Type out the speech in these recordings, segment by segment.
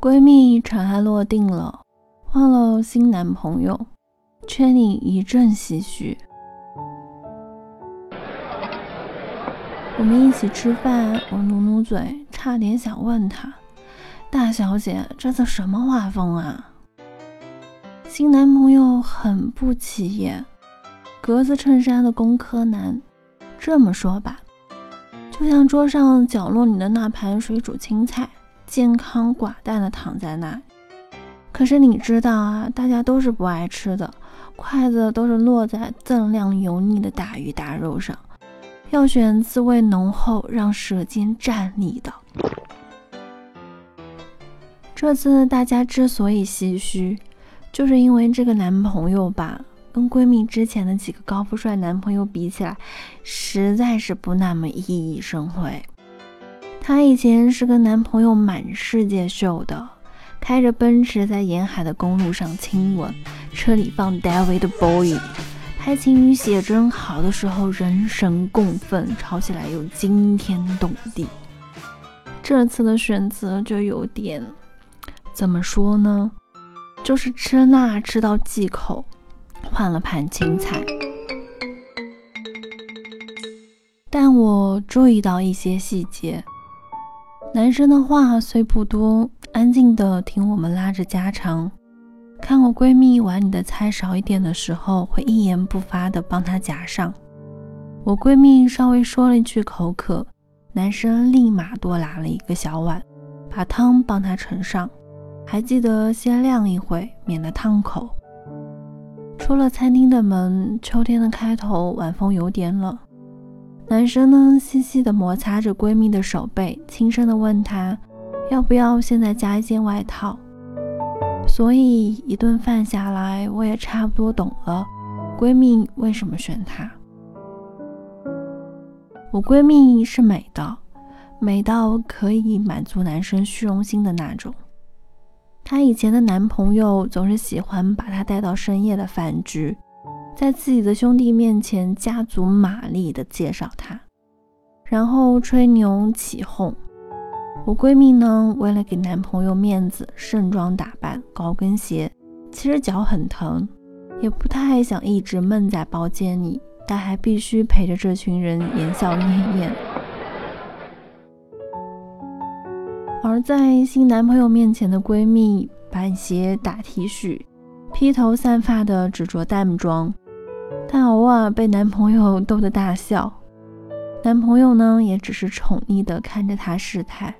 闺蜜尘埃落定了，换了新男朋友，圈里一阵唏嘘。我们一起吃饭，我努努嘴，差点想问她：“大小姐，这次什么画风啊？”新男朋友很不起眼，格子衬衫的工科男。这么说吧，就像桌上角落里的那盘水煮青菜。健康寡淡的躺在那，可是你知道啊，大家都是不爱吃的，筷子都是落在锃亮油腻的大鱼大肉上，要选滋味浓厚、让舌尖站立的。这次大家之所以唏嘘，就是因为这个男朋友吧，跟闺蜜之前的几个高富帅男朋友比起来，实在是不那么熠熠生辉。她以前是跟男朋友满世界秀的，开着奔驰在沿海的公路上亲吻，车里放 David Bowie，拍情侣写真好的时候人神共愤，吵起来又惊天动地。这次的选择就有点，怎么说呢？就是吃辣吃到忌口，换了盘青菜。但我注意到一些细节。男生的话虽不多，安静的听我们拉着家常。看我闺蜜碗里的菜少一点的时候，会一言不发的帮她夹上。我闺蜜稍微说了一句口渴，男生立马多拿了一个小碗，把汤帮她盛上，还记得先晾一会，免得烫口。出了餐厅的门，秋天的开头，晚风有点冷。男生呢，细细的摩擦着闺蜜的手背，轻声的问她，要不要现在加一件外套。所以一顿饭下来，我也差不多懂了，闺蜜为什么选他。我闺蜜是美的，美到可以满足男生虚荣心的那种。她以前的男朋友总是喜欢把她带到深夜的饭局。在自己的兄弟面前加足马力的介绍她，然后吹牛起哄。我闺蜜呢，为了给男朋友面子，盛装打扮，高跟鞋，其实脚很疼，也不太想一直闷在包间里，但还必须陪着这群人言笑晏晏。而在新男朋友面前的闺蜜，板鞋打 T 恤，披头散发的只着淡妆。但偶尔被男朋友逗得大笑，男朋友呢也只是宠溺地看着她失态。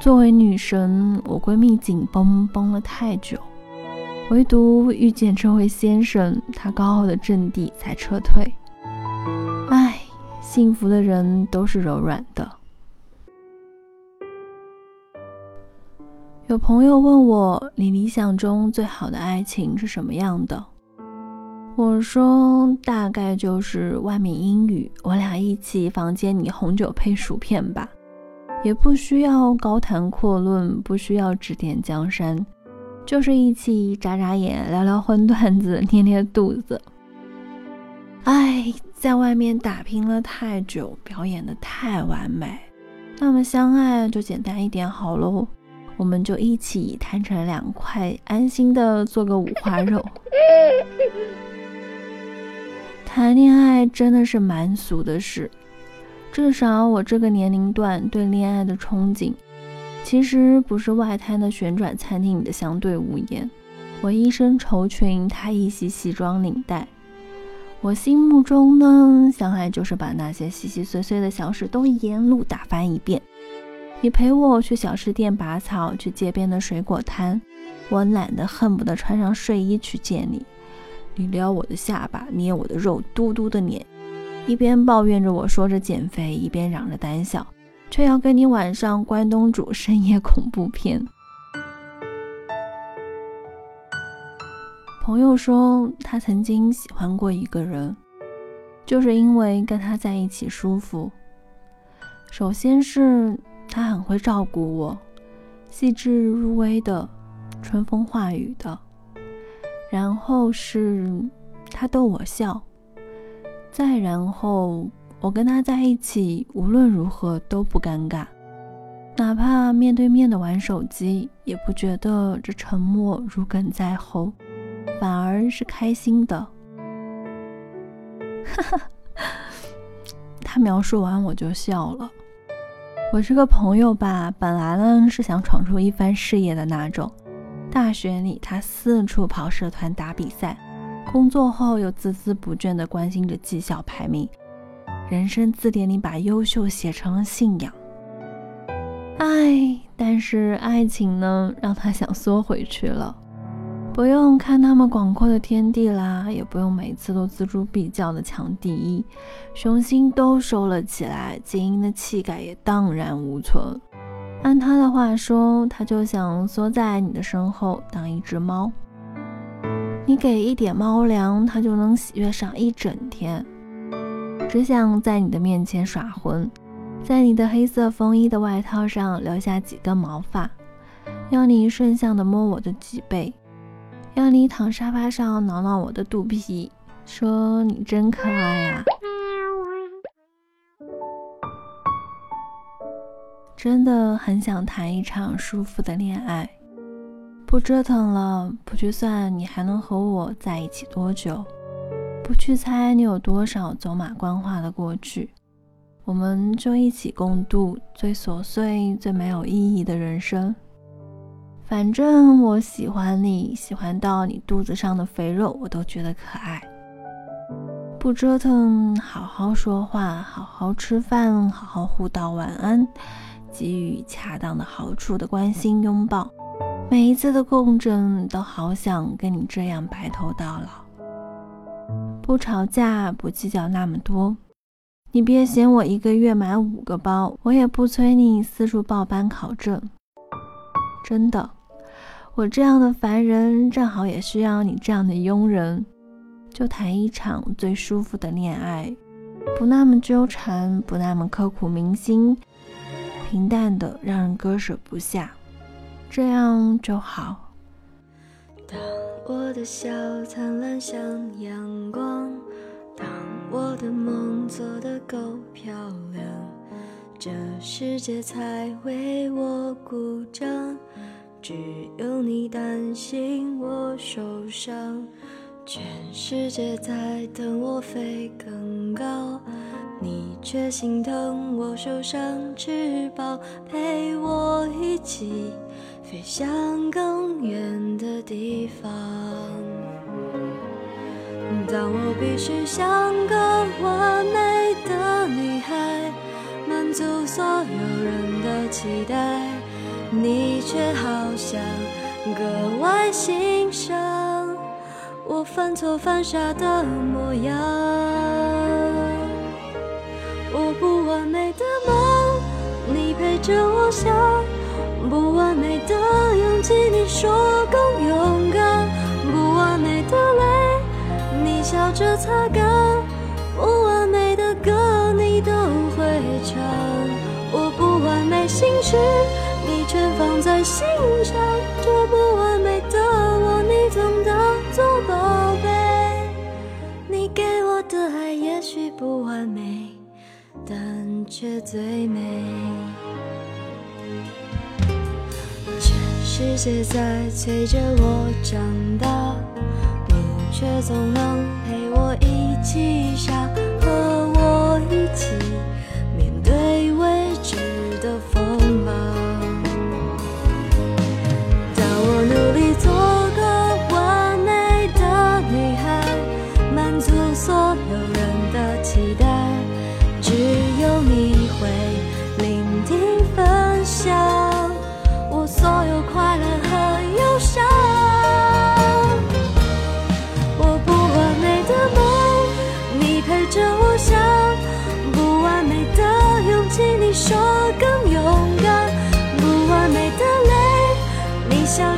作为女神，我闺蜜紧绷绷了太久，唯独遇见这位先生，她高傲的阵地才撤退。唉，幸福的人都是柔软的。有朋友问我，你理想中最好的爱情是什么样的？我说大概就是外面阴雨，我俩一起房间里红酒配薯片吧，也不需要高谈阔论，不需要指点江山，就是一起眨眨眼，聊聊荤段子，捏捏肚子。哎，在外面打拼了太久，表演的太完美，那么相爱就简单一点好喽，我们就一起摊成两块，安心的做个五花肉。谈恋爱真的是蛮俗的事，至少我这个年龄段对恋爱的憧憬，其实不是外滩的旋转餐厅里的相对无言。我一身绸裙，他一袭西装领带。我心目中呢，相爱就是把那些细细碎碎的小事都沿路打翻一遍。你陪我去小吃店拔草，去街边的水果摊，我懒得恨不得穿上睡衣去见你。你撩我的下巴，捏我的肉，嘟嘟的脸，一边抱怨着我说着减肥，一边嚷着胆小，却要跟你晚上关东煮深夜恐怖片。朋友说他曾经喜欢过一个人，就是因为跟他在一起舒服。首先是他很会照顾我，细致入微的，春风化雨的。然后是他逗我笑，再然后我跟他在一起，无论如何都不尴尬。哪怕面对面的玩手机，也不觉得这沉默如鲠在喉，反而是开心的。哈哈，他描述完我就笑了。我这个朋友吧，本来呢是想闯出一番事业的那种。大学里，他四处跑社团打比赛；工作后，又孜孜不倦地关心着绩效排名。人生字典里把优秀写成了信仰。唉，但是爱情呢，让他想缩回去了。不用看那么广阔的天地啦，也不用每次都锱铢必较的抢第一，雄心都收了起来，精英的气概也荡然无存。按他的话说，他就想缩在你的身后当一只猫，你给一点猫粮，他就能喜悦上一整天。只想在你的面前耍混，在你的黑色风衣的外套上留下几根毛发，要你顺向的摸我的脊背。要你躺沙发上挠挠我的肚皮，说你真可爱呀！真的很想谈一场舒服的恋爱，不折腾了，不去算你还能和我在一起多久，不去猜你有多少走马观花的过去，我们就一起共度最琐碎、最没有意义的人生。反正我喜欢你，喜欢到你肚子上的肥肉我都觉得可爱。不折腾，好好说话，好好吃饭，好好互道晚安，给予恰当的好处的关心拥抱。每一次的共振，都好想跟你这样白头到老。不吵架，不计较那么多。你别嫌我一个月买五个包，我也不催你四处报班考证。真的，我这样的凡人正好也需要你这样的庸人，就谈一场最舒服的恋爱，不那么纠缠，不那么刻骨铭心，平淡的让人割舍不下，这样就好。当我的笑灿烂像阳光，当我的梦做得够漂亮。这世界才为我鼓掌，只有你担心我受伤。全世界在等我飞更高，你却心疼我受伤翅膀，陪我一起飞向更远的地方。当我必须像个完美的女孩。满足所有人的期待，你却好像格外欣犯错犯傻的模样。我不完美的梦，你陪着我想；不完美的勇气，你说更勇敢；不完美的泪，你笑着擦干；不完美的歌，你都会唱。我不完美心事，你全放在心上。这不却最美。全世界在催着我长大，你却总能陪我一起傻，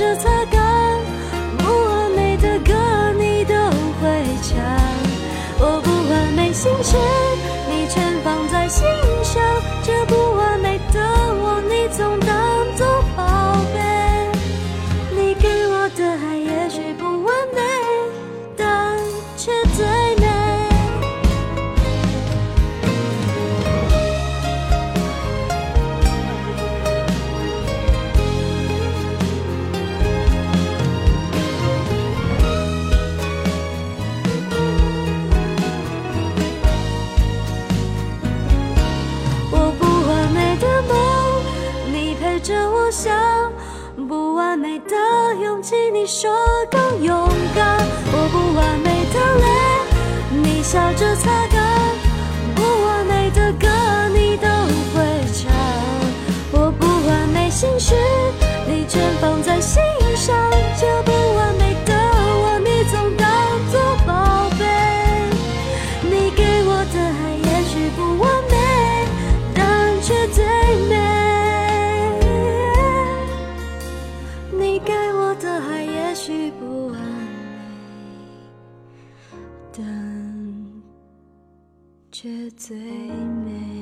just 着我想不完美的勇气你说更勇敢。我不完美的泪你笑着擦干不完美的歌你都会唱。我不完美心事你全放在心上。却最美。